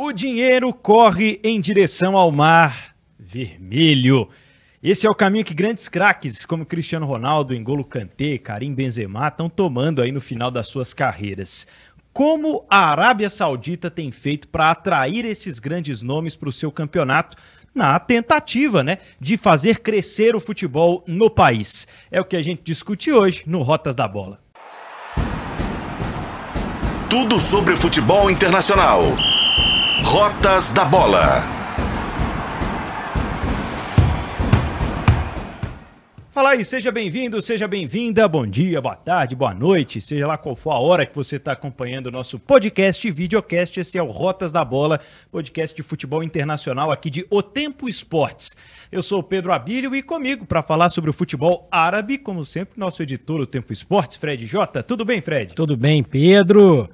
O dinheiro corre em direção ao mar vermelho. Esse é o caminho que grandes craques como Cristiano Ronaldo, Engolo Kanté, Karim Benzema estão tomando aí no final das suas carreiras. Como a Arábia Saudita tem feito para atrair esses grandes nomes para o seu campeonato na tentativa, né, de fazer crescer o futebol no país? É o que a gente discute hoje no Rotas da Bola. Tudo sobre futebol internacional. Rotas da Bola. Fala aí, seja bem-vindo, seja bem-vinda. Bom dia, boa tarde, boa noite, seja lá qual for a hora que você está acompanhando o nosso podcast e videocast. Esse é o Rotas da Bola, podcast de futebol internacional aqui de O Tempo Esportes. Eu sou o Pedro Abílio e comigo para falar sobre o futebol árabe, como sempre, nosso editor O Tempo Esportes, Fred Jota. Tudo bem, Fred? Tudo bem, Pedro.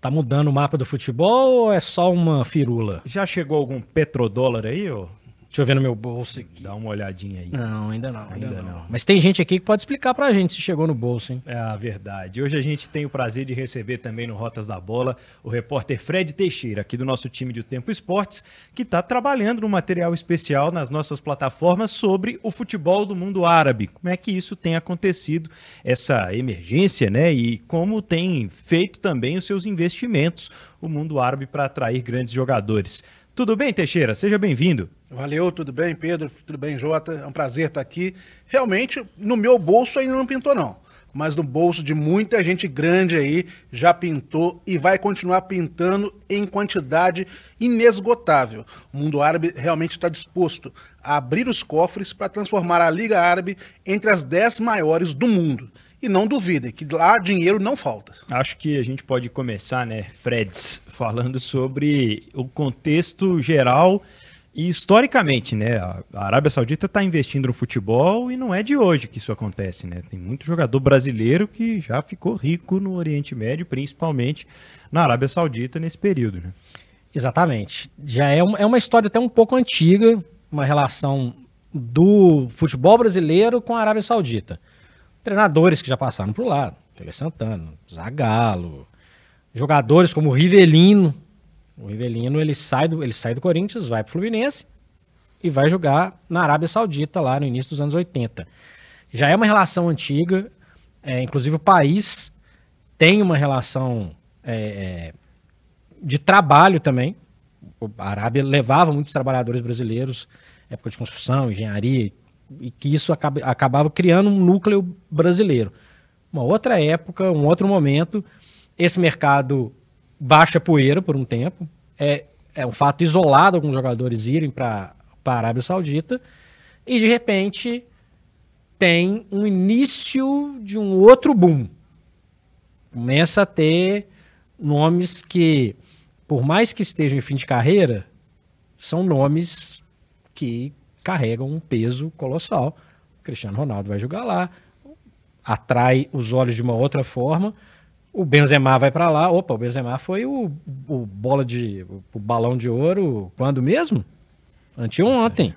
Tá mudando o mapa do futebol ou é só uma firula? Já chegou algum petrodólar aí, ô? Deixa eu ver no meu bolso aqui. Dá uma olhadinha aí. Não, ainda não, ainda, ainda não. não. Mas tem gente aqui que pode explicar pra gente se chegou no bolso, hein? É a verdade. Hoje a gente tem o prazer de receber também no Rotas da Bola o repórter Fred Teixeira, aqui do nosso time de O Tempo Esportes, que está trabalhando no material especial nas nossas plataformas sobre o futebol do mundo árabe. Como é que isso tem acontecido, essa emergência, né? E como tem feito também os seus investimentos o mundo árabe para atrair grandes jogadores. Tudo bem, Teixeira? Seja bem-vindo. Valeu, tudo bem, Pedro? Tudo bem, Jota? É um prazer estar aqui. Realmente, no meu bolso ainda não pintou, não. Mas no bolso de muita gente grande aí já pintou e vai continuar pintando em quantidade inesgotável. O mundo árabe realmente está disposto a abrir os cofres para transformar a Liga Árabe entre as dez maiores do mundo. E não duvidem que lá dinheiro não falta. Acho que a gente pode começar, né, Freds, falando sobre o contexto geral e historicamente, né? A Arábia Saudita está investindo no futebol e não é de hoje que isso acontece, né? Tem muito jogador brasileiro que já ficou rico no Oriente Médio, principalmente na Arábia Saudita nesse período, né? Exatamente. Já é, é uma história até um pouco antiga, uma relação do futebol brasileiro com a Arábia Saudita treinadores que já passaram por lá, Tele Santana, Zagallo, jogadores como Rivelino. O Rivelino ele sai do, ele sai do Corinthians, vai para o Fluminense e vai jogar na Arábia Saudita lá no início dos anos 80. Já é uma relação antiga, é, inclusive o país tem uma relação é, é de trabalho também. A Arábia levava muitos trabalhadores brasileiros, época de construção, engenharia e que isso acaba, acabava criando um núcleo brasileiro. Uma outra época, um outro momento, esse mercado baixa poeira por um tempo, é, é um fato isolado alguns jogadores irem para a Arábia Saudita, e de repente tem um início de um outro boom. Começa a ter nomes que, por mais que estejam em fim de carreira, são nomes que carregam um peso colossal. O Cristiano Ronaldo vai jogar lá, atrai os olhos de uma outra forma. O Benzema vai para lá. Opa, o Benzema foi o, o bola de o balão de ouro quando mesmo? Anteontem.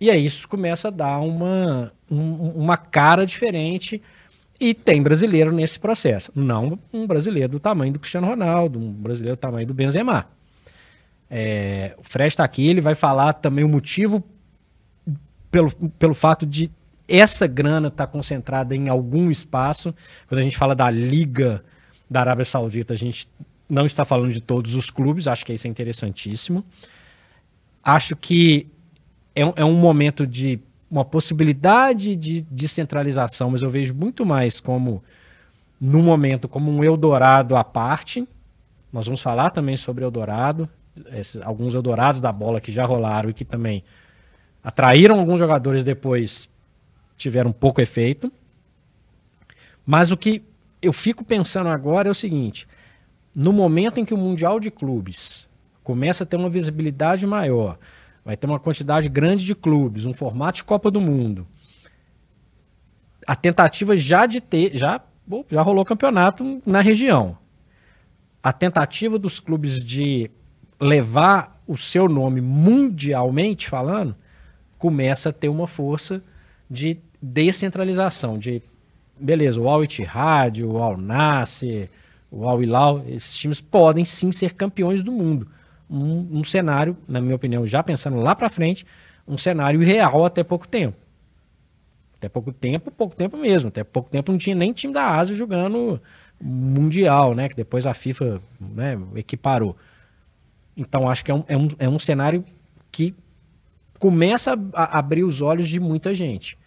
E aí isso começa a dar uma, um, uma cara diferente. E tem brasileiro nesse processo. Não um brasileiro do tamanho do Cristiano Ronaldo, um brasileiro do tamanho do Benzema. É, o Fred está aqui, ele vai falar também o motivo pelo, pelo fato de essa grana estar tá concentrada em algum espaço. Quando a gente fala da Liga da Arábia Saudita, a gente não está falando de todos os clubes, acho que isso é interessantíssimo. Acho que é, é um momento de uma possibilidade de descentralização, mas eu vejo muito mais como, no momento, como um Eldorado à parte. Nós vamos falar também sobre Eldorado esses, alguns Eldorados da bola que já rolaram e que também atraíram alguns jogadores depois tiveram pouco efeito. Mas o que eu fico pensando agora é o seguinte: no momento em que o Mundial de Clubes começa a ter uma visibilidade maior, vai ter uma quantidade grande de clubes, um formato de Copa do Mundo, a tentativa já de ter, já, já rolou campeonato na região. A tentativa dos clubes de levar o seu nome mundialmente falando, começa a ter uma força de descentralização, de beleza, o Al Ittihad, o Al Nasser, o Al Hilal, esses times podem sim ser campeões do mundo. Um, um cenário, na minha opinião, já pensando lá para frente, um cenário irreal até pouco tempo. Até pouco tempo, pouco tempo mesmo. Até pouco tempo não tinha nem time da Ásia jogando mundial, né? Que depois a FIFA né, equiparou. Então acho que é um, é um, é um cenário que começa a abrir os olhos de muita gente.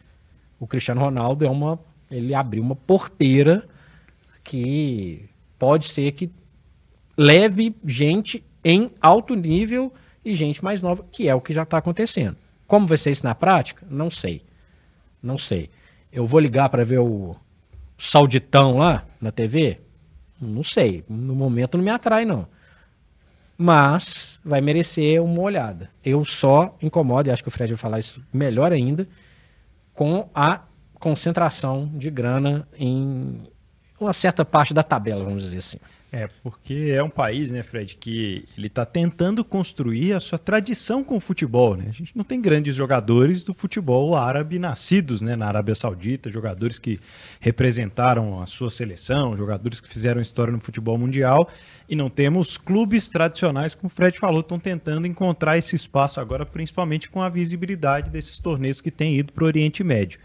O Cristiano Ronaldo é uma. Ele abriu uma porteira que pode ser que leve gente em alto nível e gente mais nova, que é o que já está acontecendo. Como vai ser isso na prática? Não sei. Não sei. Eu vou ligar para ver o Sauditão lá na TV? Não sei. No momento não me atrai, não mas vai merecer uma olhada. Eu só incomodo, e acho que o Fred vai falar isso melhor ainda, com a concentração de grana em uma certa parte da tabela, vamos dizer assim. É, porque é um país, né, Fred, que ele está tentando construir a sua tradição com o futebol, né? A gente não tem grandes jogadores do futebol árabe nascidos, né, na Arábia Saudita, jogadores que representaram a sua seleção, jogadores que fizeram história no futebol mundial, e não temos clubes tradicionais, como o Fred falou, estão tentando encontrar esse espaço agora, principalmente com a visibilidade desses torneios que têm ido para o Oriente Médio.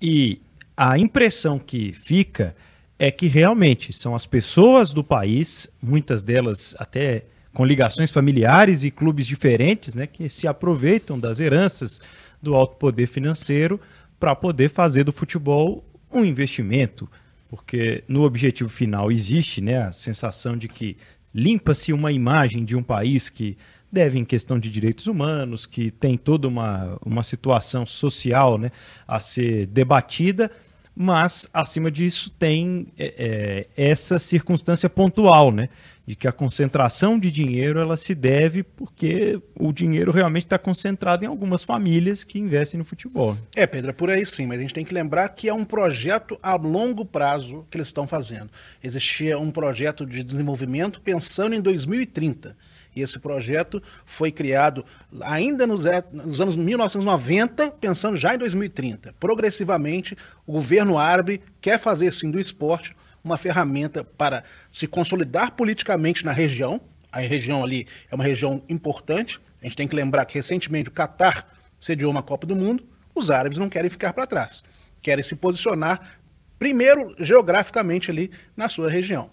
E a impressão que fica é que realmente são as pessoas do país, muitas delas até com ligações familiares e clubes diferentes, né, que se aproveitam das heranças do alto poder financeiro para poder fazer do futebol um investimento, porque no objetivo final existe, né, a sensação de que limpa-se uma imagem de um país que deve em questão de direitos humanos, que tem toda uma, uma situação social né, a ser debatida, mas acima disso tem é, é, essa circunstância pontual, né? De que a concentração de dinheiro ela se deve porque o dinheiro realmente está concentrado em algumas famílias que investem no futebol. É, Pedro, é por aí sim, mas a gente tem que lembrar que é um projeto a longo prazo que eles estão fazendo. Existia um projeto de desenvolvimento pensando em 2030 e esse projeto foi criado ainda nos, nos, anos 1990, pensando já em 2030. Progressivamente, o governo árabe quer fazer sim do esporte uma ferramenta para se consolidar politicamente na região. A região ali é uma região importante. A gente tem que lembrar que recentemente o Catar sediou uma Copa do Mundo. Os árabes não querem ficar para trás. Querem se posicionar primeiro geograficamente ali na sua região.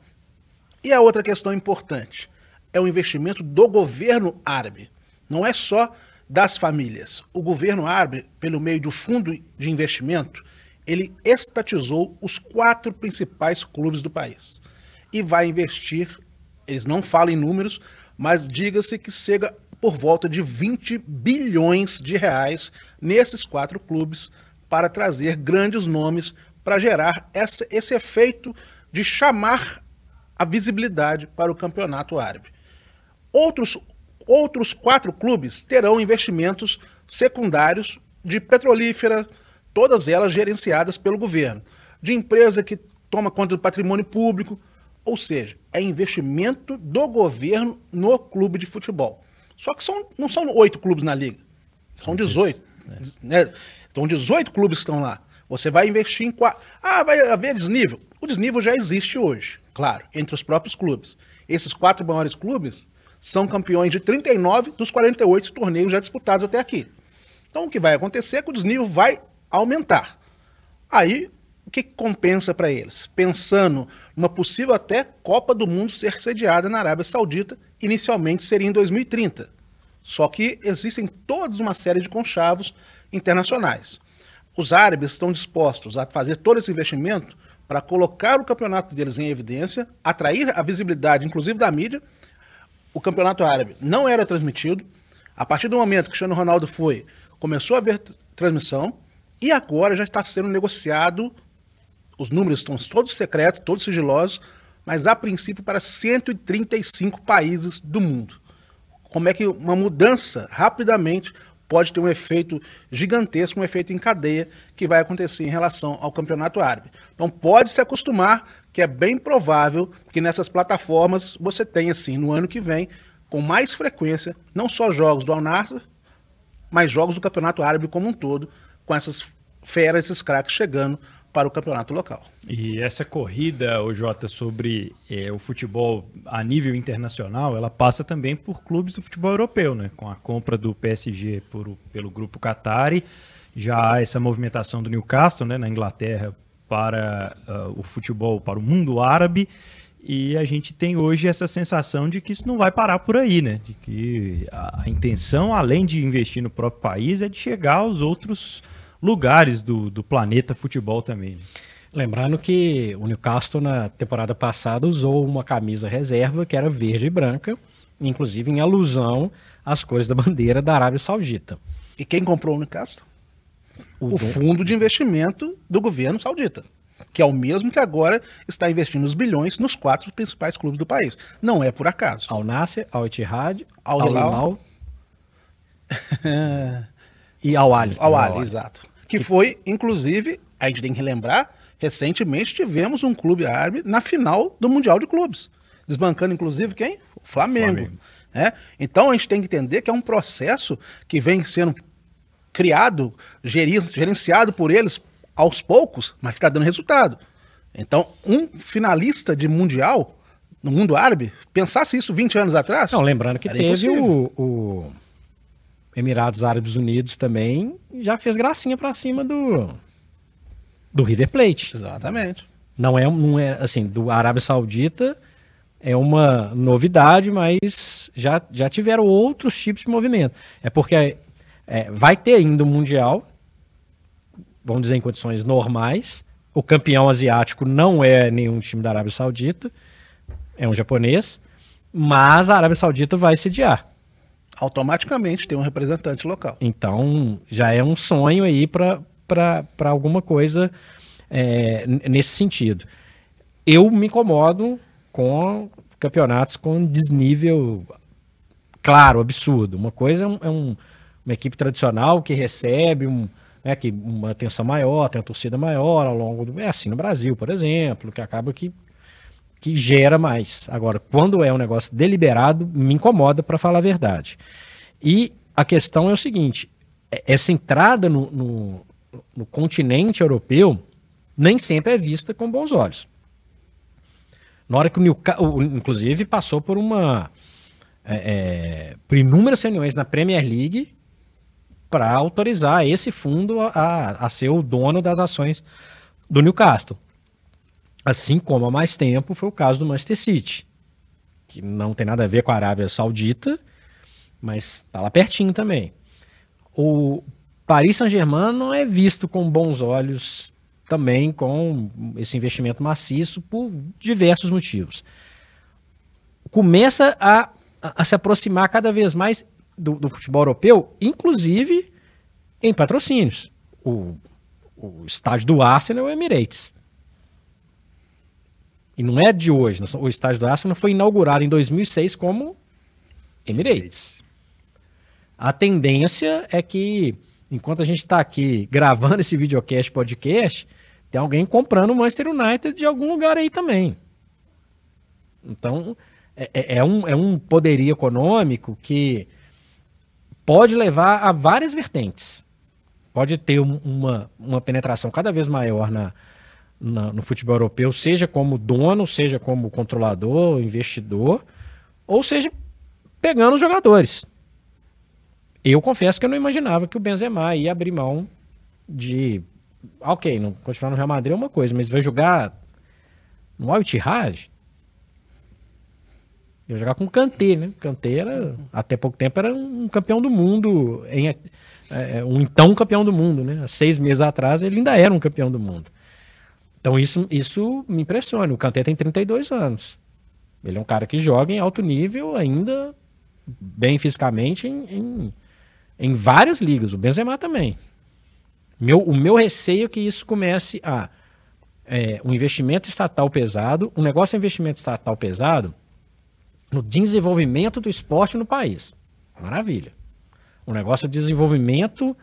E a outra questão importante é um investimento do governo árabe. Não é só das famílias. O governo árabe, pelo meio do fundo de investimento, ele estatizou os quatro principais clubes do país. E vai investir, eles não falam em números, mas diga-se que chega por volta de 20 bilhões de reais nesses quatro clubes para trazer grandes nomes para gerar essa, esse efeito de chamar a visibilidade para o campeonato árabe. Outros, outros quatro clubes terão investimentos secundários de petrolífera, todas elas gerenciadas pelo governo, de empresa que toma conta do patrimônio público, ou seja, é investimento do governo no clube de futebol. Só que são, não são oito clubes na liga, são 18. Né? São 18 clubes que estão lá. Você vai investir em quatro. Ah, vai haver desnível. O desnível já existe hoje, claro, entre os próprios clubes. Esses quatro maiores clubes são campeões de 39 dos 48 torneios já disputados até aqui. Então o que vai acontecer é que o desnível vai aumentar. Aí, o que compensa para eles? Pensando numa possível até Copa do Mundo ser sediada na Arábia Saudita, inicialmente seria em 2030. Só que existem toda uma série de conchavos internacionais. Os árabes estão dispostos a fazer todo esse investimento para colocar o campeonato deles em evidência, atrair a visibilidade, inclusive da mídia, o campeonato árabe não era transmitido. A partir do momento que o Cristiano Ronaldo foi, começou a haver transmissão e agora já está sendo negociado. Os números estão todos secretos, todos sigilosos, mas a princípio para 135 países do mundo. Como é que uma mudança rapidamente pode ter um efeito gigantesco, um efeito em cadeia que vai acontecer em relação ao campeonato árabe. Então pode se acostumar que é bem provável que nessas plataformas você tenha, assim, no ano que vem, com mais frequência, não só jogos do Al-Nassr, mas jogos do Campeonato Árabe como um todo, com essas feras, esses craques chegando para o campeonato local. E essa corrida, o Jota, sobre é, o futebol a nível internacional, ela passa também por clubes do futebol europeu, né? Com a compra do PSG por, pelo grupo Qatari, já há essa movimentação do Newcastle, né, na Inglaterra, para uh, o futebol, para o mundo árabe. E a gente tem hoje essa sensação de que isso não vai parar por aí, né? De que a, a intenção, além de investir no próprio país, é de chegar aos outros lugares do, do planeta futebol também. Né? Lembrando que o Newcastle na temporada passada usou uma camisa reserva que era verde e branca, inclusive em alusão às cores da bandeira da Arábia Saudita. E quem comprou o Newcastle? O, o fundo de investimento do governo saudita, que é o mesmo que agora está investindo os bilhões nos quatro principais clubes do país. Não é por acaso. Al Nasser, Al Ittihad, Al Hilal e Al Ali. Al Ali, exato. Que foi, inclusive, a gente tem que lembrar, recentemente tivemos um clube árabe na final do Mundial de Clubes. Desbancando, inclusive, quem? O Flamengo. Flamengo. É? Então a gente tem que entender que é um processo que vem sendo criado, gerenciado por eles aos poucos, mas que está dando resultado. Então, um finalista de Mundial no mundo árabe, pensasse isso 20 anos atrás. Não, lembrando que teve o, o Emirados Árabes Unidos também já fez gracinha para cima do do River Plate. Exatamente. Não é, não é assim, do Arábia Saudita é uma novidade, mas já, já tiveram outros tipos de movimento. É porque é, vai ter ainda o um Mundial, vamos dizer em condições normais. O campeão asiático não é nenhum time da Arábia Saudita, é um japonês, mas a Arábia Saudita vai sediar automaticamente tem um representante local. Então, já é um sonho aí para alguma coisa é, nesse sentido. Eu me incomodo com campeonatos com desnível, claro, absurdo. Uma coisa é, um, é um, uma equipe tradicional que recebe um, né, que uma atenção maior, tem uma torcida maior ao longo do. É assim no Brasil, por exemplo, que acaba que, que gera mais. Agora, quando é um negócio deliberado, me incomoda, para falar a verdade. E a questão é o seguinte: é, essa entrada no, no, no continente europeu nem sempre é vista com bons olhos. Na hora que o Newcastle, inclusive, passou por uma. É, é, por inúmeras reuniões na Premier League para autorizar esse fundo a, a ser o dono das ações do Newcastle. Assim como há mais tempo foi o caso do Manchester City, que não tem nada a ver com a Arábia Saudita mas tá lá pertinho também. O Paris Saint-Germain não é visto com bons olhos também com esse investimento maciço por diversos motivos. Começa a, a, se aproximar cada vez mais do, do, futebol europeu, inclusive em patrocínios. O, o estádio do Arsenal é o Emirates. E não é de hoje. O estádio do Arsenal foi inaugurado em 2006 como Emirates. A tendência é que, enquanto a gente está aqui gravando esse videocast, podcast, tem alguém comprando o Manchester United de algum lugar aí também. Então, é, é, é, um, é um poderio econômico que pode levar a várias vertentes. Pode ter uma, uma penetração cada vez maior na, na, no futebol europeu, seja como dono, seja como controlador, investidor, ou seja, pegando os jogadores. Eu confesso que eu não imaginava que o Benzema ia abrir mão de. Ok, não continuar no Real Madrid é uma coisa, mas vai jogar no Al Ia jogar com o Kanté, né? Kanté era, até pouco tempo era um campeão do mundo, em, é, é, um então campeão do mundo, né? Seis meses atrás ele ainda era um campeão do mundo. Então isso, isso me impressiona. O Kanté tem 32 anos. Ele é um cara que joga em alto nível ainda, bem fisicamente, em, em em várias ligas, o Benzema também. Meu, o meu receio é que isso comece a é, um investimento estatal pesado, um negócio de investimento estatal pesado no desenvolvimento do esporte no país. Maravilha. Um negócio de desenvolvimento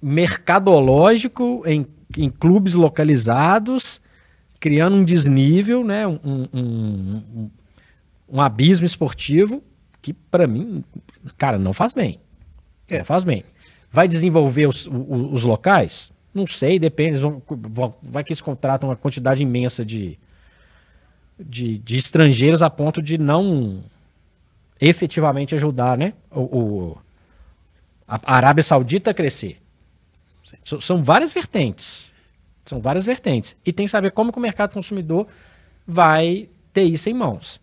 mercadológico em, em clubes localizados, criando um desnível, né, um, um, um, um abismo esportivo que, para mim, cara, não faz bem. É. Faz bem. Vai desenvolver os, os, os locais? Não sei, depende. vão- vão- vai que eles contratam uma quantidade imensa de, de, de estrangeiros a ponto de não efetivamente ajudar, né? O, o- a Arábia Saudita a crescer. São várias vertentes. São várias vertentes. E tem que saber como que o mercado consumidor vai ter isso em mãos.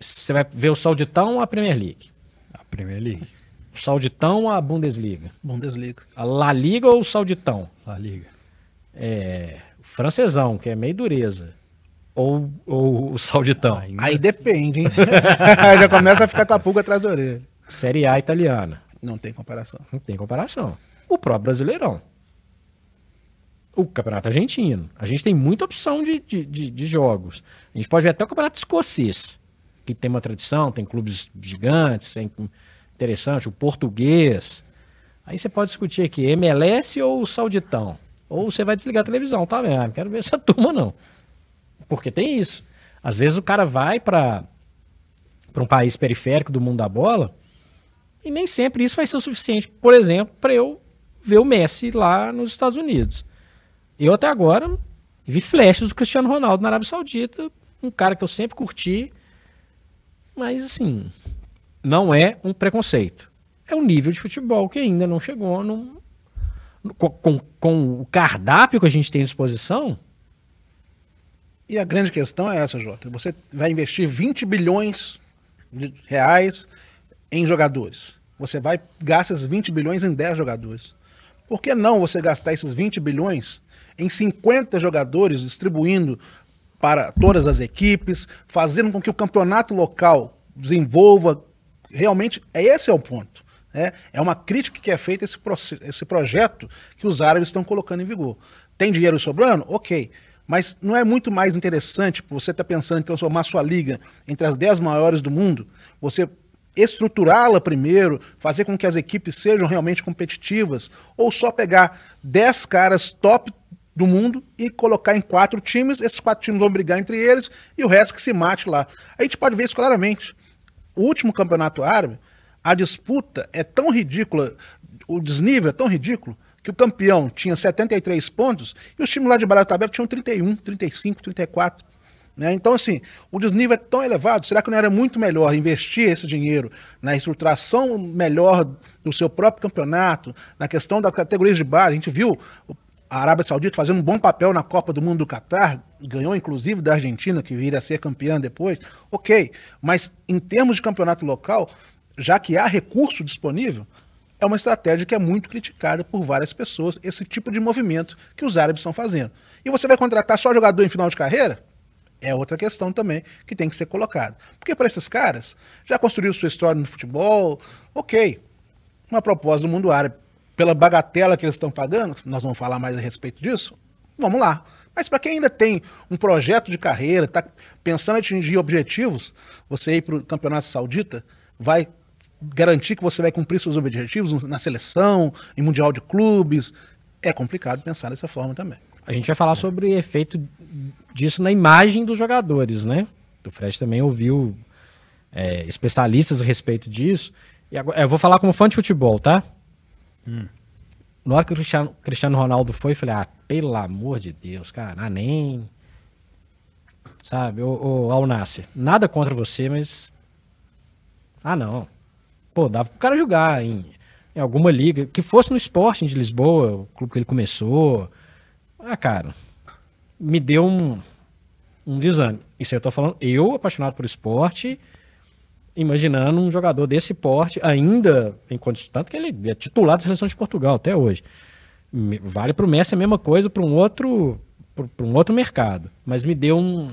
Você vai ver o Sauditão ou a Premier League? A Premier League. O Sauditão ou a Bundesliga? Bundesliga. A La Liga ou o Sauditão? La Liga. É, francesão, que é meio dureza. Ou, ou o Sauditão? Ainda Aí depende, hein? Aí Já começa a ficar com a pulga atrás da orelha. Série A italiana. Não tem comparação. Não tem comparação. O próprio Brasileirão. O Campeonato Argentino. A gente tem muita opção de, de, de- de jogos. A gente pode ver até o Campeonato Escocês, que tem uma tradição, tem clubes gigantes, tem interessante, o português. Aí você pode discutir aqui, MLS ou o Sauditão? Ou você vai desligar a televisão, tá vendo? Não quero ver essa turma, não. Porque tem isso. Às vezes o cara vai para um país periférico do mundo da bola e nem sempre isso vai ser o suficiente, por exemplo, para eu ver o Messi lá nos Estados Unidos. Eu até agora vi flashes do Cristiano Ronaldo na Arábia Saudita, um cara que eu sempre curti, mas assim, não é um preconceito. É um nível de futebol que ainda não chegou num, com, com, com o cardápio que a gente tem à disposição. E a grande questão é essa, Jota. Você vai investir 20 bilhões de reais em jogadores. Você vai gastar esses 20 bilhões em 10 jogadores. Por que não você gastar esses 20 bilhões em 50 jogadores, distribuindo para todas as equipes, fazendo com que o campeonato local desenvolva? Realmente, esse é o ponto. Né? É uma crítica que é feita a esse, esse projeto que os árabes estão colocando em vigor. Tem dinheiro sobrando? Ok. Mas não é muito mais interessante você estar pensando em transformar sua liga entre as 10 maiores do mundo? Você estruturá-la primeiro, fazer com que as equipes sejam realmente competitivas, ou só pegar 10 caras top do mundo e colocar em quatro times, esses quatro times vão brigar entre eles e o resto que se mate lá. A gente pode ver isso claramente. O último campeonato árabe, a disputa é tão ridícula, o desnível é tão ridículo, que o campeão tinha 73 pontos e os times lá de baixo da tinham 31, 35, 34. Né? Então, assim, o desnível é tão elevado. Será que não era muito melhor investir esse dinheiro na estruturação melhor do seu próprio campeonato, na questão das categorias de base? A gente viu a Arábia Saudita fazendo um bom papel na Copa do Mundo do Catar, ganhou inclusive da Argentina, que viria a ser campeã depois. Ok, mas em termos de campeonato local, já que há recurso disponível, é uma estratégia que é muito criticada por várias pessoas, esse tipo de movimento que os árabes estão fazendo. E você vai contratar só jogador em final de carreira? É outra questão também que tem que ser colocada. Porque para esses caras, já construíram sua história no futebol, ok. Uma proposta do mundo árabe, pela bagatela que eles estão pagando, nós vamos falar mais a respeito disso, vamos lá. Mas para quem ainda tem um projeto de carreira, está pensando em atingir objetivos, você ir para o Campeonato Saudita vai garantir que você vai cumprir seus objetivos na seleção, em Mundial de Clubes. É complicado pensar dessa forma também. A gente vai falar sobre efeito disso na imagem dos jogadores, né? O Fred também ouviu é, especialistas a respeito disso. E agora, eu vou falar como fã de futebol, tá? Na hora que o Cristiano, Cristiano Ronaldo foi, eu falei, ah, pelo amor de Deus, cara, ah, nem. Sabe, ô, ô Alnasser, nada contra você, mas. Ah, não. Pô, dava pro cara jogar em, em alguma liga, que fosse no Sporting de Lisboa, o clube que ele começou. Ah, cara, me deu um, um desânimo. Isso aí eu tô falando, eu, apaixonado por esporte, imaginando um jogador desse porte, ainda em condições, tanto que ele é titular da seleção de Portugal até hoje. Vale para o Messi a mesma coisa para um outro para um outro mercado, mas me deu um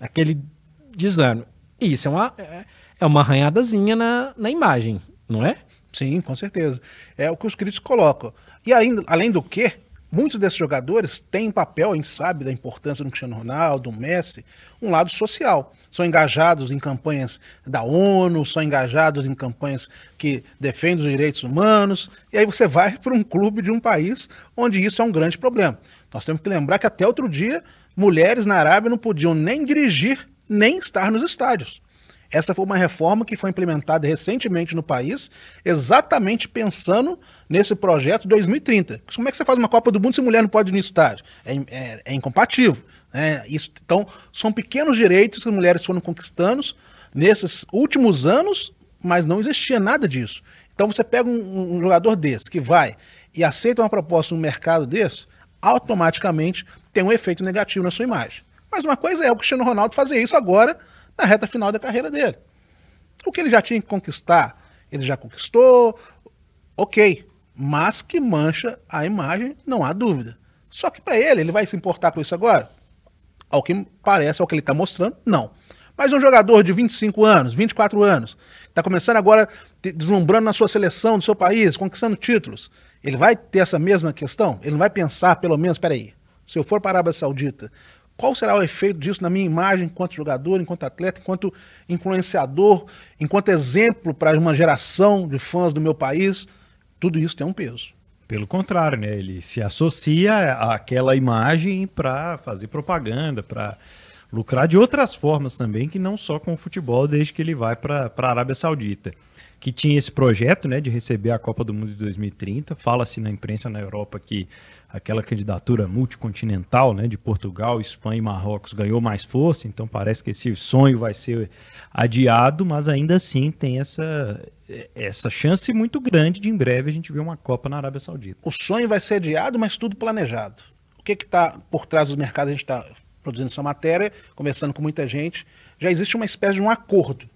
aquele desânimo. Isso é uma é- é uma arranhadazinha na, na imagem, não é? Sim, com certeza. É o que os críticos colocam. E ainda, além do que, muitos desses jogadores têm papel, a gente sabe da importância do Cristiano Ronaldo, do Messi, um lado social. São engajados em campanhas da ONU, são engajados em campanhas que defendem os direitos humanos. E aí você vai para um clube de um país onde isso é um grande problema. Nós temos que lembrar que até outro dia, mulheres na Arábia não podiam nem dirigir, nem estar nos estádios. Essa foi uma reforma que foi implementada recentemente no país, exatamente pensando nesse projeto 2030. Como é que você faz uma Copa do Mundo se mulher não pode ir no estádio? É, é, é incompatível. Né? Isso, então, são pequenos direitos que as mulheres foram conquistando nesses últimos anos, mas não existia nada disso. Então, você pega um, um jogador desse que vai e aceita uma proposta no mercado desse, automaticamente tem um efeito negativo na sua imagem. Mas uma coisa é o Cristiano Ronaldo fazer isso agora, na reta final da carreira dele. O que ele já tinha que conquistar, ele já conquistou, ok. Mas que mancha a imagem, não há dúvida. Só que para ele, ele vai se importar com isso agora? Ao que parece, ao que ele está mostrando, não. Mas um jogador de 25 anos, 24 anos, está começando agora deslumbrando na sua seleção do seu país, conquistando títulos, ele vai ter essa mesma questão? Ele não vai pensar, pelo menos, peraí, se eu for para a Arábia Saudita, qual será o efeito disso na minha imagem enquanto jogador, enquanto atleta, enquanto influenciador, enquanto exemplo para uma geração de fãs do meu país? Tudo isso tem um peso. Pelo contrário, né? Ele se associa àquela imagem para fazer propaganda, para lucrar de outras formas também, que não só com o futebol, desde que ele vai para a Arábia Saudita que tinha esse projeto né, de receber a Copa do Mundo de 2030. Fala-se na imprensa na Europa que aquela candidatura multicontinental né, de Portugal, Espanha e Marrocos ganhou mais força, então parece que esse sonho vai ser adiado, mas ainda assim tem essa, essa chance muito grande de em breve a gente ver uma Copa na Arábia Saudita. O sonho vai ser adiado, mas tudo planejado. O que está por trás dos mercados? A gente está produzindo essa matéria, conversando com muita gente. Já existe uma espécie de um acordo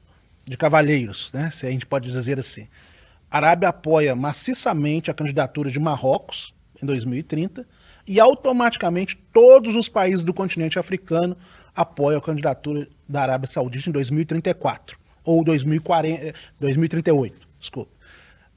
de cavalheiros, né? se a gente pode dizer assim. A Arábia apoia maciçamente a candidatura de Marrocos em 2030 e automaticamente todos os países do continente africano apoiam a candidatura da Arábia Saudita em 2034 ou 2040, 2038, desculpa.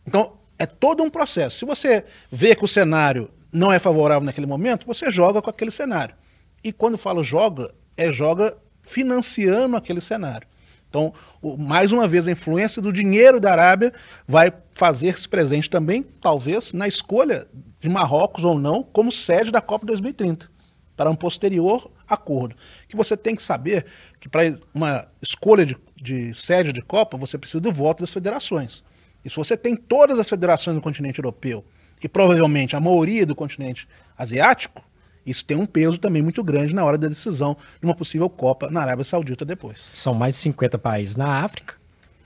Então, é todo um processo. Se você vê que o cenário não é favorável naquele momento, você joga com aquele cenário. E quando falo joga, é joga financiando aquele cenário. Então, mais uma vez, a influência do dinheiro da Arábia vai fazer-se presente também, talvez, na escolha de Marrocos ou não como sede da Copa 2030, para um posterior acordo. Que você tem que saber que para uma escolha de, de sede de Copa, você precisa do voto das federações. E se você tem todas as federações do continente europeu e provavelmente a maioria do continente asiático, isso tem um peso também muito grande na hora da decisão de uma possível Copa na Arábia Saudita depois. São mais de 50 países na África.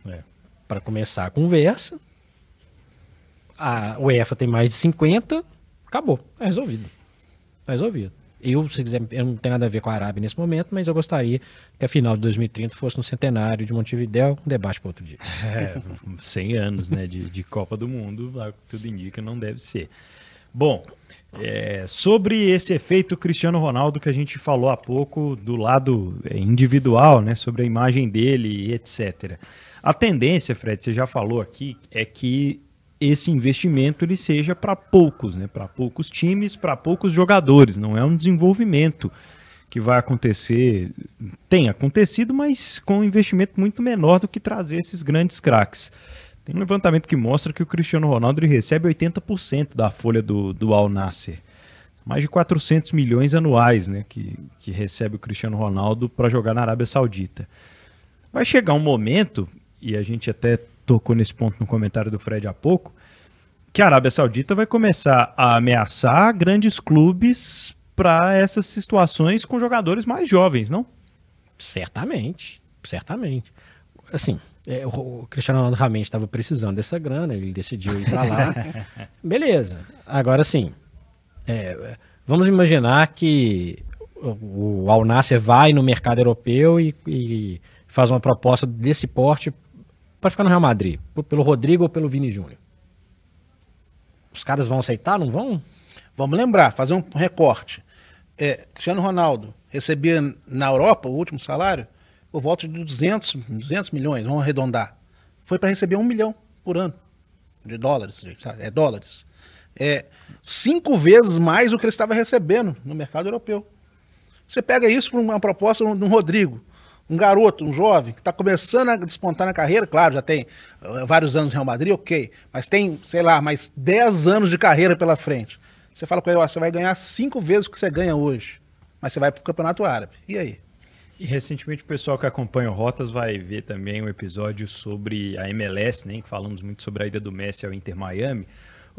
É. Para começar a conversa. A UEFA tem mais de 50. Acabou. É resolvido. Está resolvido. Eu, se quiser, eu não tenho nada a ver com a Arábia nesse momento, mas eu gostaria que a final de 2030 fosse no centenário de Montevidéu, um debate para outro dia. É, 100 anos né, de, de Copa do Mundo, tudo indica não deve ser. Bom, é, sobre esse efeito Cristiano Ronaldo que a gente falou há pouco do lado é, individual, né, sobre a imagem dele e etc. A tendência, Fred, você já falou aqui, é que esse investimento ele seja para poucos, né, para poucos times, para poucos jogadores. Não é um desenvolvimento que vai acontecer, tem acontecido, mas com um investimento muito menor do que trazer esses grandes craques. Tem um levantamento que mostra que o Cristiano Ronaldo recebe 80% da folha do, do Al Nasser. Mais de 400 milhões anuais né, que, que recebe o Cristiano Ronaldo para jogar na Arábia Saudita. Vai chegar um momento, e a gente até tocou nesse ponto no comentário do Fred há pouco, que a Arábia Saudita vai começar a ameaçar grandes clubes para essas situações com jogadores mais jovens, não? Certamente, certamente. Assim, é, o Cristiano Ronaldo realmente estava precisando dessa grana, ele decidiu ir para lá. Beleza. Agora sim, é, vamos imaginar que o Al Nasser vai no mercado europeu e, e faz uma proposta desse porte para ficar no Real Madrid, pelo Rodrigo ou pelo Vini Júnior. Os caras vão aceitar, não vão? Vamos lembrar, fazer um recorte. É, Cristiano Ronaldo recebia na Europa o último salário por volta de 200, 200 milhões, vamos arredondar. Foi para receber um milhão por ano de dólares, é dólares. É cinco vezes mais do que ele estava recebendo no mercado europeu. Você pega isso com uma proposta um Rodrigo, um garoto, um jovem, que está começando a despontar na carreira, claro, já tem uh, vários anos no Real Madrid, ok, mas tem, sei lá, mais 10 anos de carreira pela frente. Você fala com ele, ó, você vai ganhar cinco vezes o que você ganha hoje, mas você vai para o Campeonato Árabe. E aí? E recentemente o pessoal que acompanha o Rotas vai ver também um episódio sobre a MLS, né? Que falamos muito sobre a ida do Messi ao Inter Miami.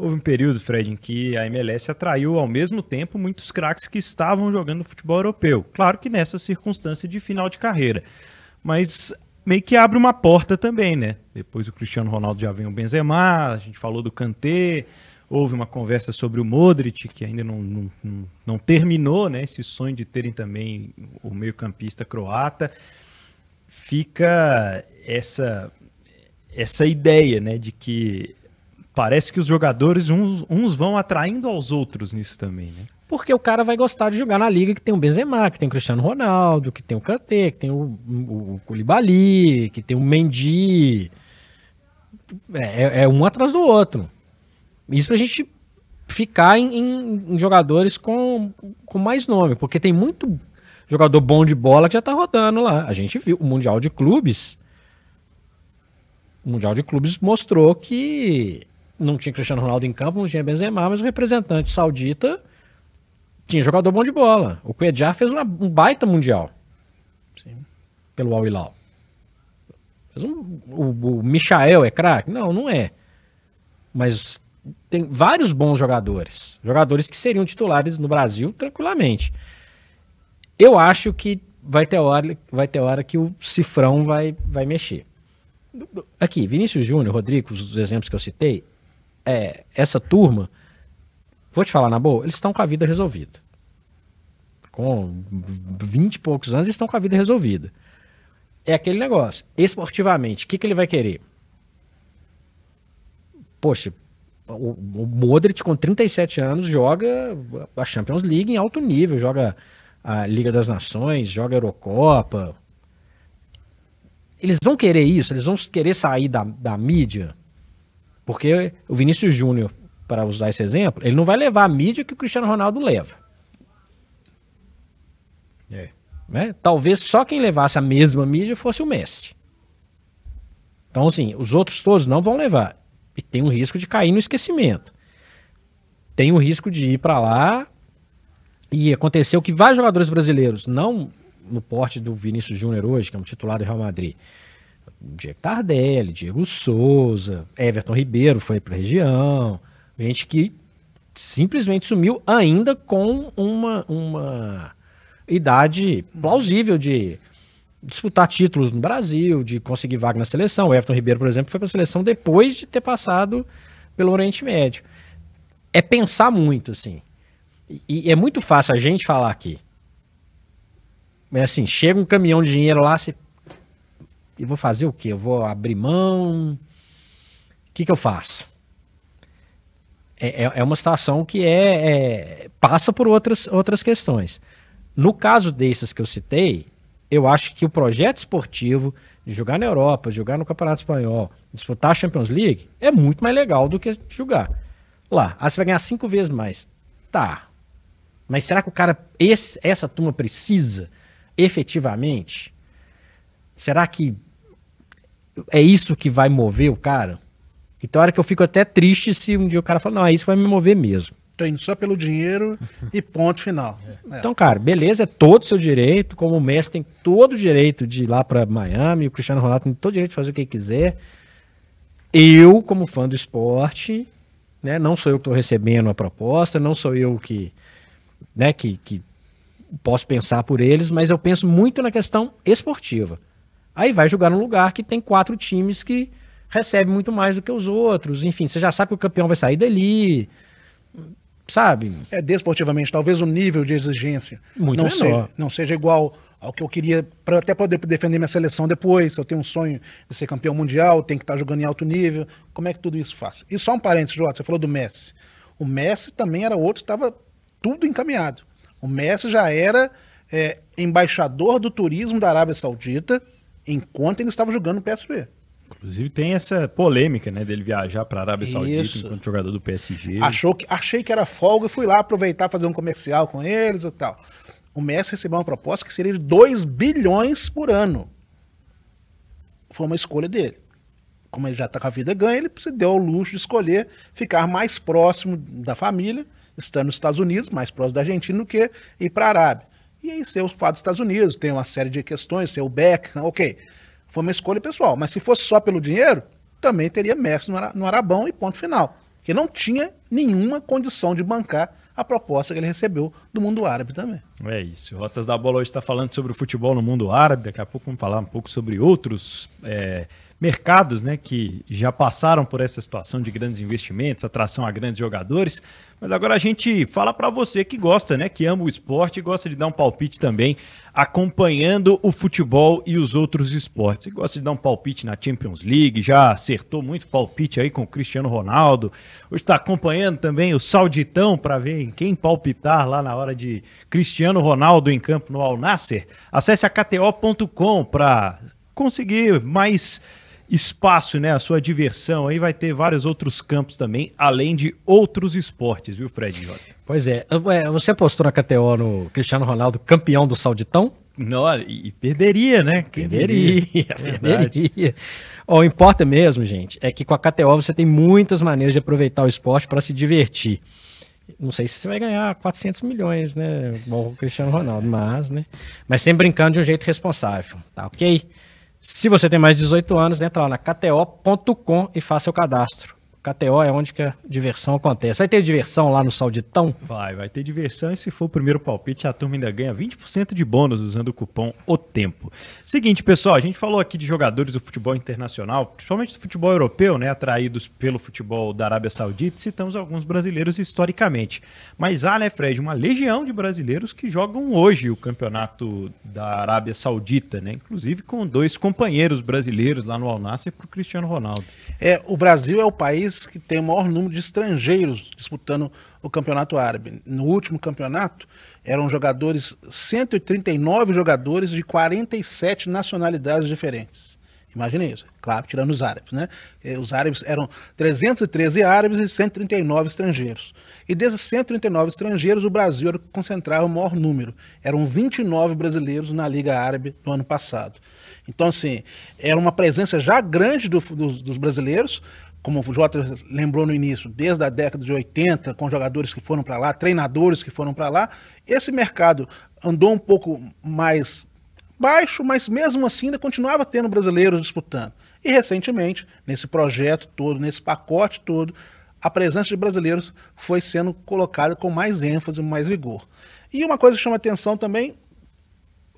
Houve um período, Fred, em que a MLS atraiu ao mesmo tempo muitos craques que estavam jogando futebol europeu. Claro que nessa circunstância de final de carreira. Mas meio que abre uma porta também, né? Depois o Cristiano Ronaldo já vem o Benzema, a gente falou do Kanté, houve uma conversa sobre o Modric, que ainda não, não, não, terminou, né? Esse sonho de terem também o meio-campista croata. Fica essa essa ideia, né, de que parece que os jogadores uns, uns vão atraindo aos outros nisso também, né? Porque o cara vai gostar de jogar na liga que tem o Benzema, que tem o Cristiano Ronaldo, que tem o Kanté, que tem o, o, o Koulibaly, que tem o Mendy. É, é, é um atrás do outro. Isso pra gente ficar em, em, em, jogadores com, com mais nome, porque tem muito jogador bom de bola que já tá rodando lá. A gente viu o Mundial de Clubes. O Mundial de Clubes mostrou que não tinha Cristiano Ronaldo em campo, não tinha Benzema, mas o representante saudita tinha jogador bom de bola. O Cuejar fez uma, um baita mundial. Sim. Pelo Al Hilal. Um, o, o Michael é craque? Não, não é. Mas tem vários bons jogadores. Jogadores que seriam titulares no Brasil tranquilamente. Eu acho que vai ter hora, vai ter hora que o cifrão vai, vai mexer. Aqui, Vinícius Júnior, Rodrigo, os exemplos que eu citei, é, essa turma, vou te falar na boa, eles estão com a vida resolvida. Com 20 e poucos anos, eles estão com a vida resolvida. É aquele negócio. Esportivamente, o que, que ele vai querer? Poxa, o, o Modric, com 37 anos, joga a Champions League em alto nível, joga a Liga das Nações, joga a Eurocopa. Eles vão querer isso, eles vão querer sair da, da mídia. Porque o Vinícius Júnior, para usar esse exemplo, ele não vai levar a mídia que o Cristiano Ronaldo leva. É. Né? Talvez só quem levasse a mesma mídia fosse o Messi. Então, assim, os outros todos não vão levar. E tem um risco de cair no esquecimento. Tem o um risco de ir para lá e aconteceu que vários jogadores brasileiros, não no porte do Vinícius Júnior hoje, que é um titular do Real Madrid, Diego Tardelli, Diego Souza, Everton Ribeiro foi para a região, gente que simplesmente sumiu ainda com uma, uma idade plausível de disputar títulos no Brasil, de conseguir vaga na seleção. O Everton Ribeiro, por exemplo, foi para a seleção depois de ter passado pelo Oriente Médio. É pensar muito, assim. E, e é muito fácil a gente falar aqui. É assim, chega um caminhão de dinheiro lá, você... e vou fazer o quê? Eu vou abrir mão? O que, que eu faço? É, é, é uma situação que é, é, passa por outras, outras questões. No caso desses que eu citei, eu acho que o projeto esportivo de jogar na Europa, jogar no Campeonato Espanhol, disputar a Champions League, é muito mais legal do que jogar lá. Ah, você vai ganhar cinco vezes mais. Tá. Mas será que o cara, esse, essa turma precisa efetivamente? Será que é isso que vai mover o cara? Então, a hora que eu fico até triste se um dia o cara fala, não, é isso que vai me mover mesmo. Tô indo só pelo dinheiro e ponto final. É. Então, cara, beleza, é todo o seu direito. Como o Messi tem todo o direito de ir lá para Miami, o Cristiano Ronaldo tem todo o direito de fazer o que quiser. Eu, como fã do esporte, né, não sou eu que estou recebendo a proposta, não sou eu que, né, que, que posso pensar por eles, mas eu penso muito na questão esportiva. Aí vai jogar num lugar que tem quatro times que recebem muito mais do que os outros. Enfim, você já sabe que o campeão vai sair dali sabe? É, desportivamente, talvez o nível de exigência Muito não, menor. seja, não seja igual ao que eu queria para até poder defender minha seleção depois. Se eu tenho um sonho de ser campeão mundial, tem que estar tá jogando em alto nível. Como é que tudo isso faz? E só um parênteses, Jota, você falou do Messi. O Messi também era outro, estava tudo encaminhado. O Messi já era é, embaixador do turismo da Arábia Saudita enquanto ele estava jogando no PSV. Inclusive tem essa polêmica, né, dele viajar para a Arábia Isso. Saudita enquanto jogador do PSG. Achou que, achei que era folga e fui lá aproveitar fazer um comercial com eles e tal. O Messi recebeu uma proposta que seria de 2 bilhões por ano. Foi uma escolha dele. Como ele já está com a vida ganha, ele se deu ao luxo de escolher ficar mais próximo da família, estando nos Estados Unidos, mais próximo da Argentina, do que ir para a Arábia. E aí, ser o fato dos Estados Unidos, tem uma série de questões, ser o Beck, ok. Foi uma escolha pessoal. Mas se fosse só pelo dinheiro, também teria Messi no Arabão e ponto final. Porque não tinha nenhuma condição de bancar a proposta que ele recebeu do mundo árabe também. É isso. Rotas da Bola hoje está falando sobre o futebol no mundo árabe. Daqui a pouco vamos falar um pouco sobre outros é, mercados né, que já passaram por essa situação de grandes investimentos, atração a grandes jogadores. Mas agora a gente fala para você que gosta, né, que ama o esporte e gosta de dar um palpite também, acompanhando o futebol e os outros esportes. E gosta de dar um palpite na Champions League, já acertou muito palpite aí com o Cristiano Ronaldo. Hoje está acompanhando também o Sauditão para ver em quem palpitar lá na hora de Cristiano Ronaldo em campo no Al Nasser. Acesse a KTO.com para conseguir mais espaço, né? A sua diversão aí vai ter vários outros campos também, além de outros esportes, viu, Fred Jota? Pois é. É, Você apostou na KTO no Cristiano Ronaldo, campeão do Sauditão? Não, e perderia, né? Perderia? Verdade. perderia. Ó, o importa mesmo, gente, é que com a KTO você tem muitas maneiras de aproveitar o esporte para se divertir. Não sei se você vai ganhar 400 milhões, né? Igual o Cristiano Ronaldo, mas, né? Mas sempre brincando de um jeito responsável, tá ok? Se você tem mais de 18 anos, entra lá na kto.com e faça seu cadastro. KTO é onde que a diversão acontece. Vai ter diversão lá no Sauditão? Vai, vai ter diversão e se for o primeiro palpite, a turma ainda ganha 20% de bônus usando o cupom O Tempo. Seguinte, pessoal, a gente falou aqui de jogadores do futebol internacional, principalmente do futebol europeu, né, atraídos pelo futebol da Arábia Saudita, e citamos alguns brasileiros historicamente. Mas há, né, Fred, uma legião de brasileiros que jogam hoje o campeonato da Arábia Saudita, né, inclusive com dois companheiros brasileiros lá no Al Nassr para o Cristiano Ronaldo. É, o Brasil é o país que tem o maior número de estrangeiros disputando o campeonato árabe. No último campeonato, eram jogadores, 139 jogadores de 47 nacionalidades diferentes. Imagina isso, claro, tirando os árabes, né? Eh, Os árabes eram 313 árabes e 139 estrangeiros. E desses 139 estrangeiros, o Brasil era o que concentrava o maior número. Eram 29 brasileiros na Liga Árabe no ano passado. Então, assim, era uma presença já grande do- dos brasileiros, como o Jota lembrou no início, desde a década de 80, com jogadores que foram para lá, treinadores que foram para lá. Esse mercado andou um pouco mais baixo, mas mesmo assim ainda continuava tendo brasileiros disputando. E recentemente, nesse projeto todo, nesse pacote todo, a presença de brasileiros foi sendo colocada com mais ênfase, mais vigor. E uma coisa que chama atenção também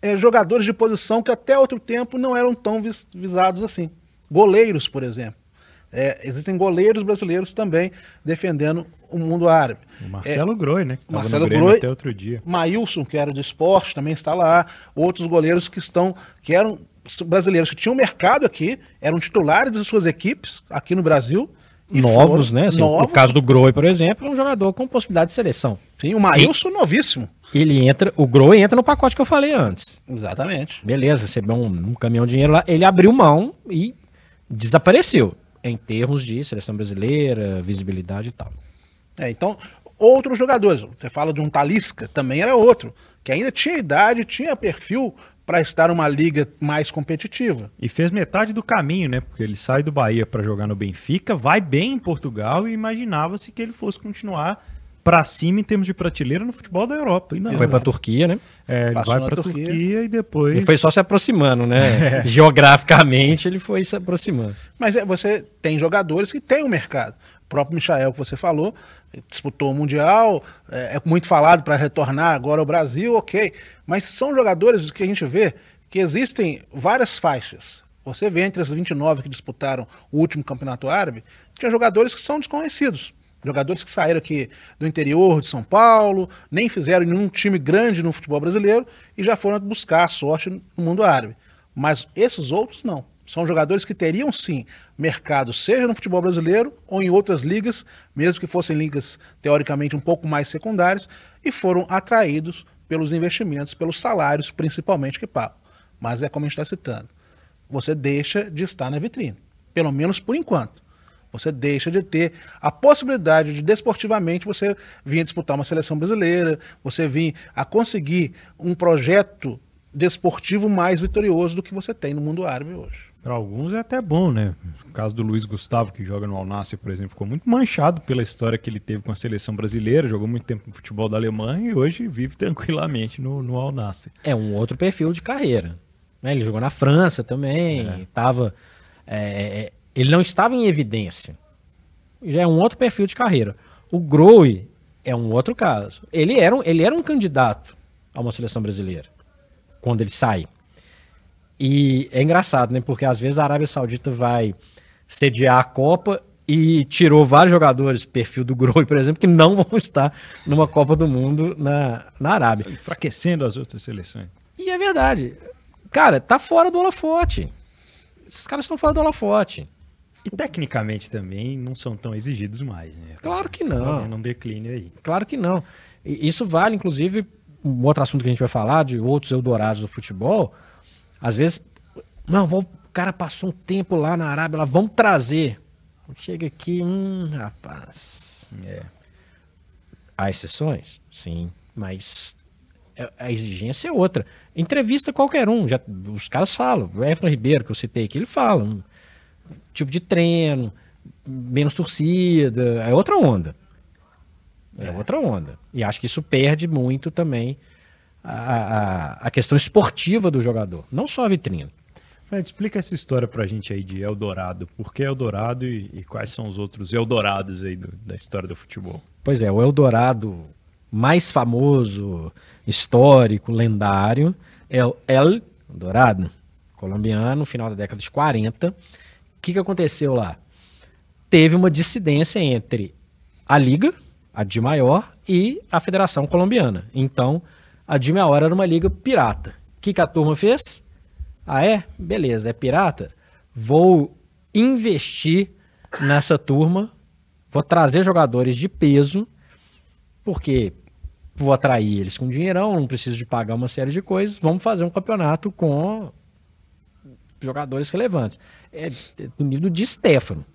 é jogadores de posição que até outro tempo não eram tão vis- visados assim. Goleiros, por exemplo. É, existem goleiros brasileiros também defendendo o mundo árabe. O Marcelo Groi, né? Que Marcelo Groi- até outro dia. Maílson, que era de esporte, também está lá. Outros goleiros que estão, que eram brasileiros que tinham mercado aqui, eram titulares de suas equipes aqui no Brasil. e novos, foram né? Assim, novos. No caso do Groi, por exemplo, é um jogador com possibilidade de seleção. Sim, o Maílson novíssimo. Ele entra, o Groi entra no pacote que eu falei antes. Exatamente. Beleza, recebeu um, um caminhão de dinheiro lá, ele abriu mão e desapareceu em termos de seleção brasileira, visibilidade e tal. É, então, outros jogadores. Você fala de um Talisca, também era outro, que ainda tinha idade, tinha perfil para estar numa liga mais competitiva. E fez metade do caminho, né? Porque ele sai do Bahia para jogar no Benfica, vai bem em Portugal e imaginava-se que ele fosse continuar para cima em termos de prateleira no futebol da Europa. E não. Foi pra Turquia, né? É, ele Passou vai para Turquia. Turquia. e depois. Ele foi só se aproximando, né? Geograficamente, ele foi se aproximando. Mas é, você tem jogadores que têm o mercado. O próprio Michael, que você falou, disputou o Mundial, é, é muito falado para retornar agora ao Brasil, ok. Mas são jogadores que a gente vê que existem várias faixas. Você vê entre as 29 que disputaram o último campeonato árabe, tinha jogadores que são desconhecidos. Jogadores que saíram aqui do interior de São Paulo, nem fizeram nenhum time grande no futebol brasileiro e já foram buscar sorte no mundo árabe. Mas esses outros não. São jogadores que teriam sim mercado, seja no futebol brasileiro ou em outras ligas, mesmo que fossem ligas teoricamente um pouco mais secundárias, e foram atraídos pelos investimentos, pelos salários principalmente que pagam. Mas é como a gente está citando: você deixa de estar na vitrine, pelo menos por enquanto. Você deixa de ter a possibilidade de, desportivamente, você vir disputar uma seleção brasileira, você vir a conseguir um projeto desportivo mais vitorioso do que você tem no mundo árabe hoje. Para alguns é até bom, né? O caso do Luiz Gustavo, que joga no Al Nassr, por exemplo, ficou muito manchado pela história que ele teve com a seleção brasileira, jogou muito tempo no futebol da Alemanha e hoje vive tranquilamente no, no Al Nassr. É um outro perfil de carreira. Né? Ele jogou na França também, É. tava, é, ele não estava em evidência. Já é um outro perfil de carreira. O Grohe é um outro caso. Ele era um, ele era um candidato a uma seleção brasileira quando ele sai. E é engraçado, né? Porque às vezes a Arábia Saudita vai sediar a Copa e tirou vários jogadores, perfil do Grohe, por exemplo, que não vão estar numa Copa do Mundo na, na Arábia. Enfraquecendo as outras seleções. E é verdade. Cara, tá fora do holofote. Esses caras estão fora do holofote. E tecnicamente também não são tão exigidos mais, né? Claro que Tá não. havendo um declínio aí. Claro que não. E isso vale, inclusive, um outro assunto que a gente vai falar, de outros Eldorados do futebol. Às vezes, não, vou- o cara passou um tempo lá na Arábia, lá, vamos trazer. Chega aqui, hum, rapaz. É. Há exceções? Sim, mas é- a exigência é outra. Entrevista qualquer um, já, os caras falam. O Everton Ribeiro, que eu citei aqui, ele fala. Tipo de treino, menos torcida, é outra onda. É, outra onda. E acho que isso perde muito também a, a, a questão esportiva do jogador, não só a vitrine. Fred, explica essa história pra gente aí de Eldorado. Por que Eldorado e, e quais são os outros Eldorados aí do- da história do futebol? Pois é, o Eldorado mais famoso, histórico, lendário, é o El Dorado, colombiano, final da década de 40. Que, que aconteceu lá? Teve uma dissidência entre a Liga, a de maior, e a Federação Colombiana. Então, a de maior era uma liga pirata. O que, que a turma fez? Ah, é? Beleza, é pirata? Vou investir nessa turma, vou trazer jogadores de peso, porque vou atrair eles com dinheirão, não preciso de pagar uma série de coisas, vamos fazer um campeonato com jogadores relevantes. É do nível de Stefano.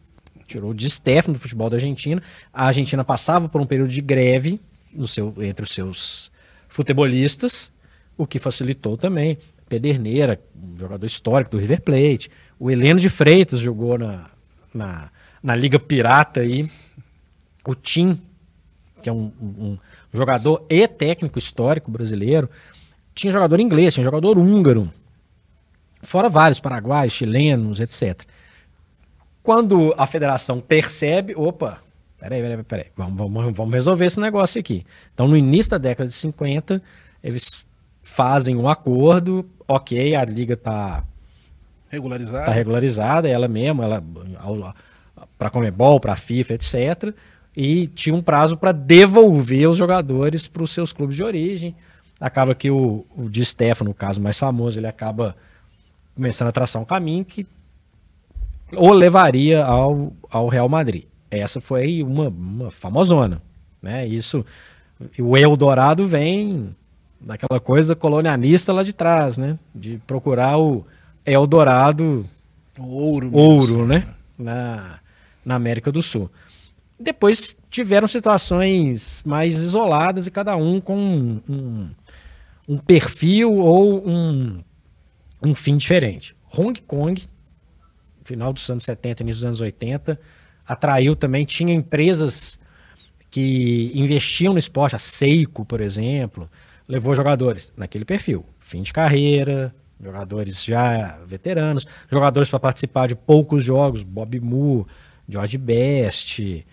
Tirou o de Stefano do futebol da Argentina. A Argentina passava por um período de greve no seu, entre os seus futebolistas, o que facilitou também. Pederneira, um jogador histórico do River Plate. O Heleno de Freitas jogou na, na, na Liga Pirata aí. O Tim, que é um, um- um jogador e técnico histórico brasileiro. Tinha jogador inglês, tinha jogador húngaro. Fora vários, paraguaios, chilenos, etc. Quando a federação percebe, opa, peraí, peraí, peraí, vamos, vamos, vamos resolver esse negócio aqui. Então, no início da década de 50, eles fazem um acordo, ok, a liga está Regularizado. tá regularizada, ela mesma, ela para Comebol, para FIFA, etc. E tinha um prazo para devolver os jogadores para os seus clubes de origem. Acaba que o, o Di Stefano, no caso mais famoso, ele acaba começando a traçar um caminho que o levaria ao, ao Real Madrid. Essa foi uma, uma famosona, né? Isso, o Eldorado vem daquela coisa colonialista lá de trás, né? De procurar o Eldorado O ouro. ouro, né? Na, na América do Sul. Depois tiveram situações mais isoladas e cada um com um, um, um perfil ou um, um fim diferente. Hong Kong, final dos anos 70, início dos anos 80, atraiu também, tinha empresas que investiam no esporte, a Seiko, por exemplo, levou jogadores naquele perfil, fim de carreira, jogadores já veteranos, jogadores para participar de poucos jogos, Bob Moore, George Best,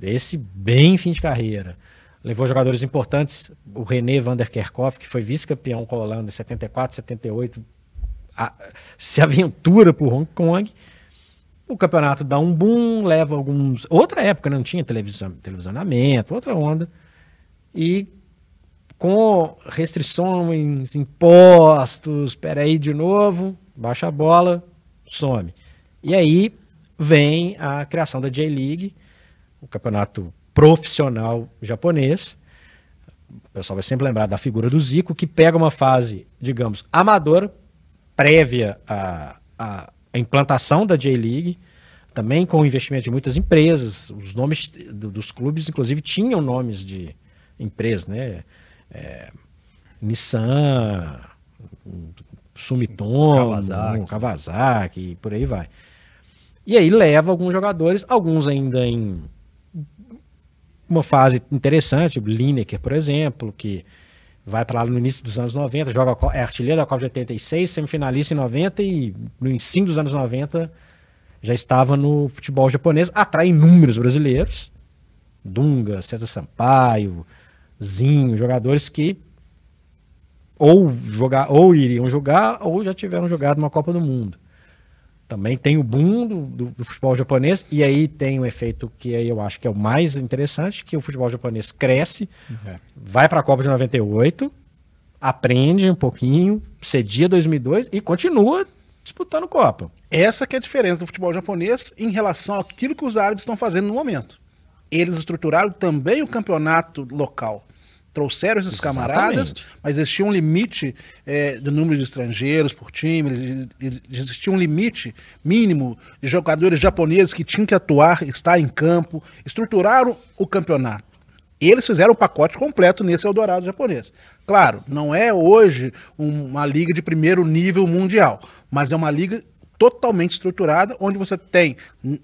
esse bem fim de carreira. Levou jogadores importantes, o René van der Kerkhoff, que foi vice-campeão com a Holanda em 74, 78, a- se aventura por Hong Kong. O campeonato dá um boom, leva alguns. Outra época, né? não tinha televisão, televisionamento, outra onda. E com restrições, impostos, peraí de novo, baixa a bola, some. E aí vem a criação da J-League, o campeonato profissional japonês. O pessoal vai sempre lembrar da figura do Zico, que pega uma fase, digamos, amadora, prévia à, à- à implantação da J-League, também com o investimento de muitas empresas. Os nomes do- dos clubes, inclusive, tinham nomes de empresas, né? É, Nissan, Sumitomo, Kawasaki. Kawasaki, por aí vai. E aí leva alguns jogadores, alguns ainda em uma fase interessante, o Lineker, por exemplo, que vai para lá no início dos anos 90, joga é artilheiro da Copa de 86, semifinalista em 90 e no ensino dos anos 90 já estava no futebol japonês, atrai inúmeros brasileiros, Dunga, César Sampaio, Zinho, jogadores que ou jogar ou iriam jogar ou já tiveram jogado uma Copa do Mundo. Também tem o boom do, do- do futebol japonês e aí tem um efeito que eu acho que é o mais interessante, que o futebol japonês cresce, vai para a Copa de 98, aprende um pouquinho, cedia 2002 e continua disputando Copa. Essa que é a diferença do futebol japonês em relação àquilo que os árabes estão fazendo no momento. Eles estruturaram também o campeonato local. Trouxeram esses Exatamente. camaradas, mas existia um limite eh, do número de estrangeiros por time, existia um limite mínimo de jogadores japoneses que tinham que atuar, estar em campo, estruturaram o campeonato. Eles fizeram o pacote completo nesse Eldorado japonês. Claro, não é hoje um- uma liga de primeiro nível mundial, mas é uma liga totalmente estruturada, onde você tem,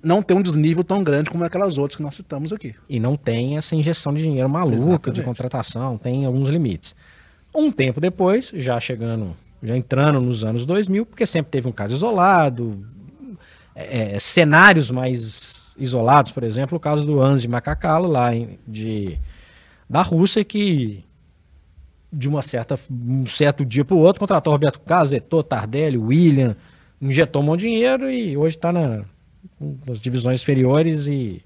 não tem um desnível tão grande como aquelas outras que nós citamos aqui. E não tem essa injeção de dinheiro maluca Exatamente. de contratação, tem alguns limites. Um tempo depois, já chegando, já entrando nos anos 2000, porque sempre teve um caso isolado, é, cenários mais isolados, por exemplo, o caso do Anzi Macacalo, lá em- de, da Rússia, que de uma certa, um certo dia para o outro contratou Roberto Carlos, Eto'o, Tardelli, William, injetou um monte de dinheiro e hoje está na, nas divisões inferiores e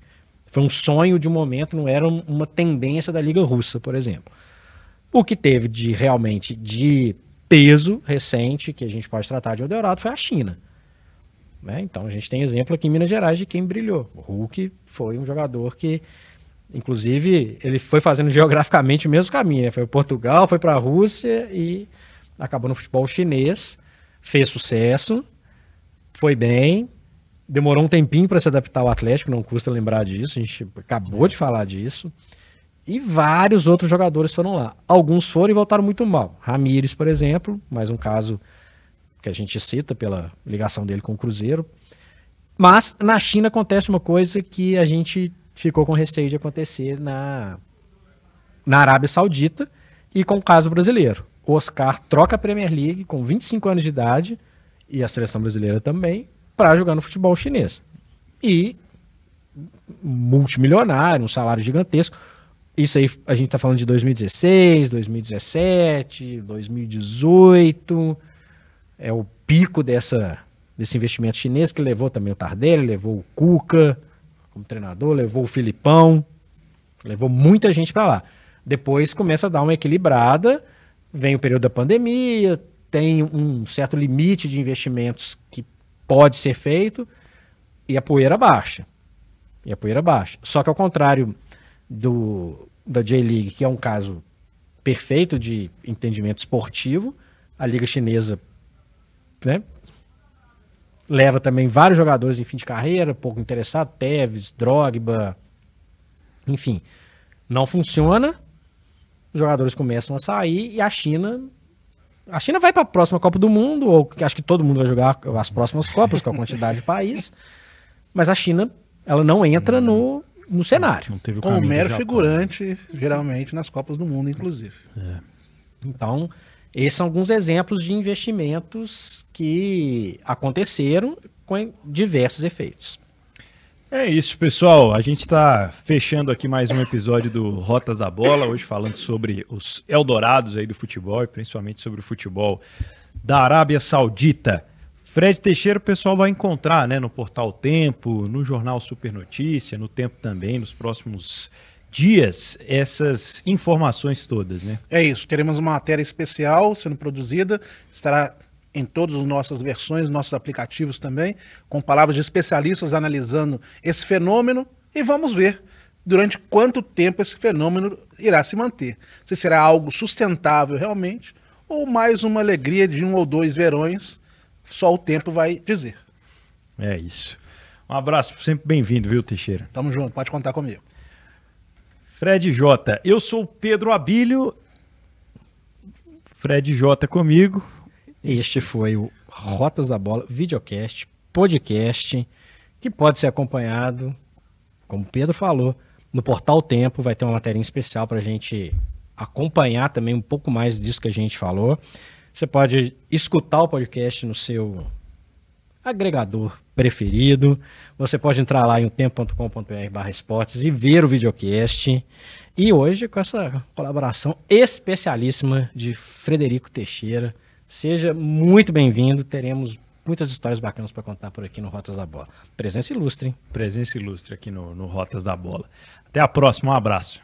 foi um sonho de um momento, não era um- uma tendência da Liga Russa, por exemplo. O que teve de realmente de peso recente, que a gente pode tratar de Eldorado, foi a China. né? Então a gente tem exemplo aqui em Minas Gerais de quem brilhou. O Hulk foi um jogador que, inclusive, ele foi fazendo geograficamente o mesmo caminho. Né? Foi para Portugal, foi para a Rússia e acabou no futebol chinês, fez sucesso, foi bem, demorou um tempinho para se adaptar ao Atlético, não custa lembrar disso, a gente acabou de falar disso. E vários outros jogadores foram lá. Alguns foram e voltaram muito mal. Ramires, por exemplo, mais um caso que a gente cita pela ligação dele com o Cruzeiro. Mas na China acontece uma coisa que a gente ficou com receio de acontecer na, na Arábia Saudita e com o caso brasileiro. O Oscar troca a Premier League com 25 anos de idade e a seleção brasileira também para jogar no futebol chinês. E multimilionário, um salário gigantesco. Isso aí a gente está falando de 2016, 2017, 2018. É o pico dessa, desse investimento chinês que levou também o Tardelli, levou o Cuca como treinador, levou o Filipão, levou muita gente para lá. Depois começa a dar uma equilibrada, vem o período da pandemia, tem um certo limite de investimentos que pode ser feito e a poeira baixa. E a poeira baixa. Só que ao contrário do da J-League, que é um caso perfeito de entendimento esportivo, a liga chinesa né, leva também vários jogadores em fim de carreira, pouco interessado, Tevez, Drogba, enfim, não funciona, os jogadores começam a sair e a China a China vai para a próxima Copa do Mundo, ou que acho que todo mundo vai jogar as próximas Copas, com a quantidade de país, mas a China ela não entra no, no cenário. Não teve o Como mero figurante, geralmente, nas Copas do Mundo, inclusive. Então, esses são alguns exemplos de investimentos que aconteceram com diversos efeitos. É isso, pessoal. A gente está fechando aqui mais um episódio do Rotas da Bola, hoje falando sobre os Eldorados aí do futebol e principalmente sobre o futebol da Arábia Saudita. Fred Teixeira o pessoal vai encontrar né, no Portal Tempo, no Jornal Super Notícia, no Tempo também, nos próximos dias, essas informações todas, né? É isso, teremos uma matéria especial sendo produzida, estará em todas as nossas versões, nossos aplicativos também, com palavras de especialistas analisando esse fenômeno e vamos ver durante quanto tempo esse fenômeno irá se manter. Se será algo sustentável realmente ou mais uma alegria de um ou dois verões, só o tempo vai dizer. É isso. Um abraço, sempre bem-vindo, viu, Teixeira? Tamo junto, pode contar comigo. Fred J. Eu sou o Pedro Abílio. Fred J comigo. Este foi o Rotas da Bola, videocast, podcast, que pode ser acompanhado, como o Pedro falou, no Portal Tempo. Vai ter uma matéria especial para a gente acompanhar também um pouco mais disso que a gente falou. Você pode escutar o podcast no seu agregador preferido. Você pode entrar lá em tempo.com.br esportes e ver o videocast. E hoje com essa colaboração especialíssima de Frederico Teixeira. Seja muito bem-vindo, teremos muitas histórias bacanas para contar por aqui no Rotas da Bola. Presença ilustre, hein? Presença ilustre aqui no, no Rotas da Bola. Até a próxima, um abraço.